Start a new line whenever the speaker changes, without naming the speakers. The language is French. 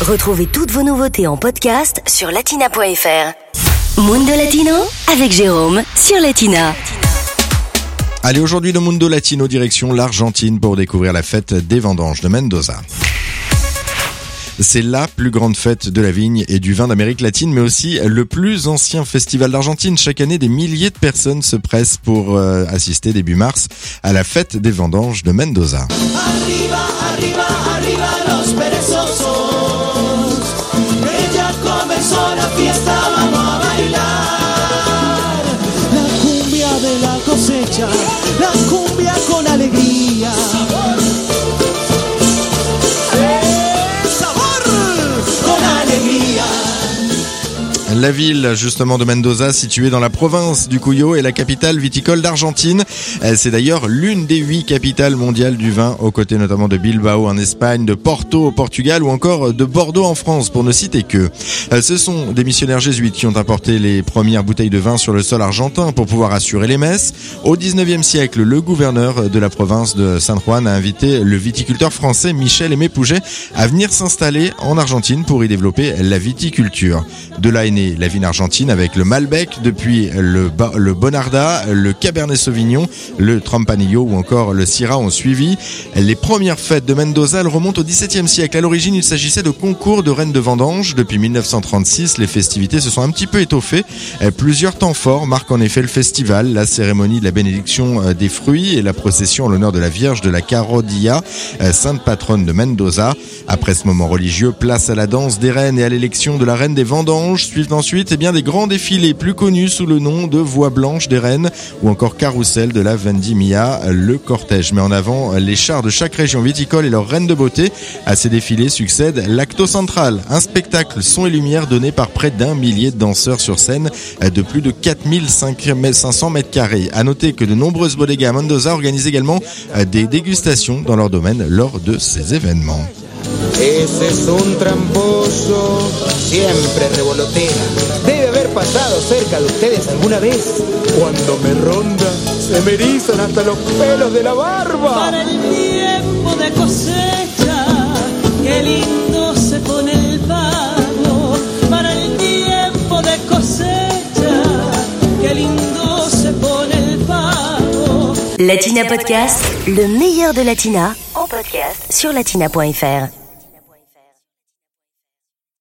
Retrouvez toutes vos nouveautés en podcast sur latina.fr. Mundo Latino avec Jérôme sur Latina.
Allez, aujourd'hui, le Mundo Latino direction l'Argentine pour découvrir la fête des vendanges de Mendoza. C'est la plus grande fête de la vigne et du vin d'Amérique latine, mais aussi le plus ancien festival d'Argentine. Chaque année, des milliers de personnes se pressent pour euh, assister début mars à la fête des vendanges de Mendoza.
Arriba, arriba, arriba cosecha, la
La ville justement de Mendoza, située dans la province du Cuyo, est la capitale viticole d'Argentine. Euh, C'est d'ailleurs l'une des huit capitales mondiales du vin, aux côtés notamment de Bilbao en Espagne, de Porto au Portugal ou encore de Bordeaux en France, pour ne citer que. Euh, Ce sont des missionnaires jésuites qui ont apporté les premières bouteilles de vin sur le sol argentin pour pouvoir assurer les messes. Au 19e siècle, le gouverneur de la province de San Juan a invité le viticulteur français Michel Aimé Pouget à venir s'installer en Argentine pour y développer la viticulture. La vigne argentine avec le Malbec, depuis le, le Bonarda, le Cabernet Sauvignon, le Tempranillo ou encore le Syrah ont suivi. Les premières fêtes de Mendoza remontent au XVIIe siècle. À l'origine, il s'agissait de concours de reines de vendange. Depuis 1936, les festivités se sont un petit peu étoffées. Euh, Plusieurs temps forts marquent en effet le festival, la cérémonie de la bénédiction euh, des fruits et la procession en l'honneur de la Vierge de la Carodilla, euh, sainte patronne de Mendoza. Après ce moment religieux, place à la danse des reines et à l'élection de la reine des vendanges. Suivent ensuite eh bien, des grands défilés plus connus sous le nom de Voix blanche des reines ou encore Carrousel de la Vendimia, le cortège. met en avant les chars de chaque région viticole et leurs reines de beauté. À ces défilés succède l'Acto Central, un spectacle son et lumière donné par près d'un millier de danseurs sur scène de plus de 4500 mètres carrés. À noter que de nombreuses bodegas à Mendoza organisent également des dégustations dans leur domaine lors de ces événements.
Ese es un tramposo, siempre revolotea. Debe haber pasado cerca de ustedes alguna vez. Cuando me ronda, se me erizan hasta los pelos de la barba.
Para el tiempo de cosecha, qué lindo se pone el pago. Para el tiempo de cosecha, qué lindo se pone el pago.
Latina Podcast, le meilleur de Latina en podcast sur latina.fr.